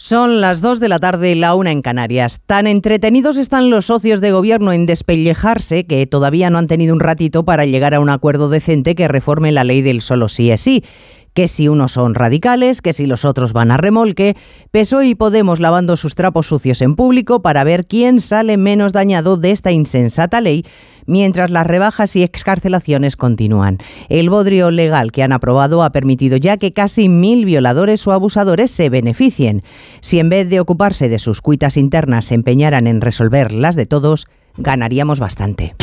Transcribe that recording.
Son las 2 de la tarde, la una en Canarias. Tan entretenidos están los socios de gobierno en despellejarse que todavía no han tenido un ratito para llegar a un acuerdo decente que reforme la ley del solo sí es sí que si unos son radicales, que si los otros van a remolque, PSOE y Podemos lavando sus trapos sucios en público para ver quién sale menos dañado de esta insensata ley, mientras las rebajas y excarcelaciones continúan. El bodrio legal que han aprobado ha permitido ya que casi mil violadores o abusadores se beneficien. Si en vez de ocuparse de sus cuitas internas se empeñaran en resolver las de todos, ganaríamos bastante.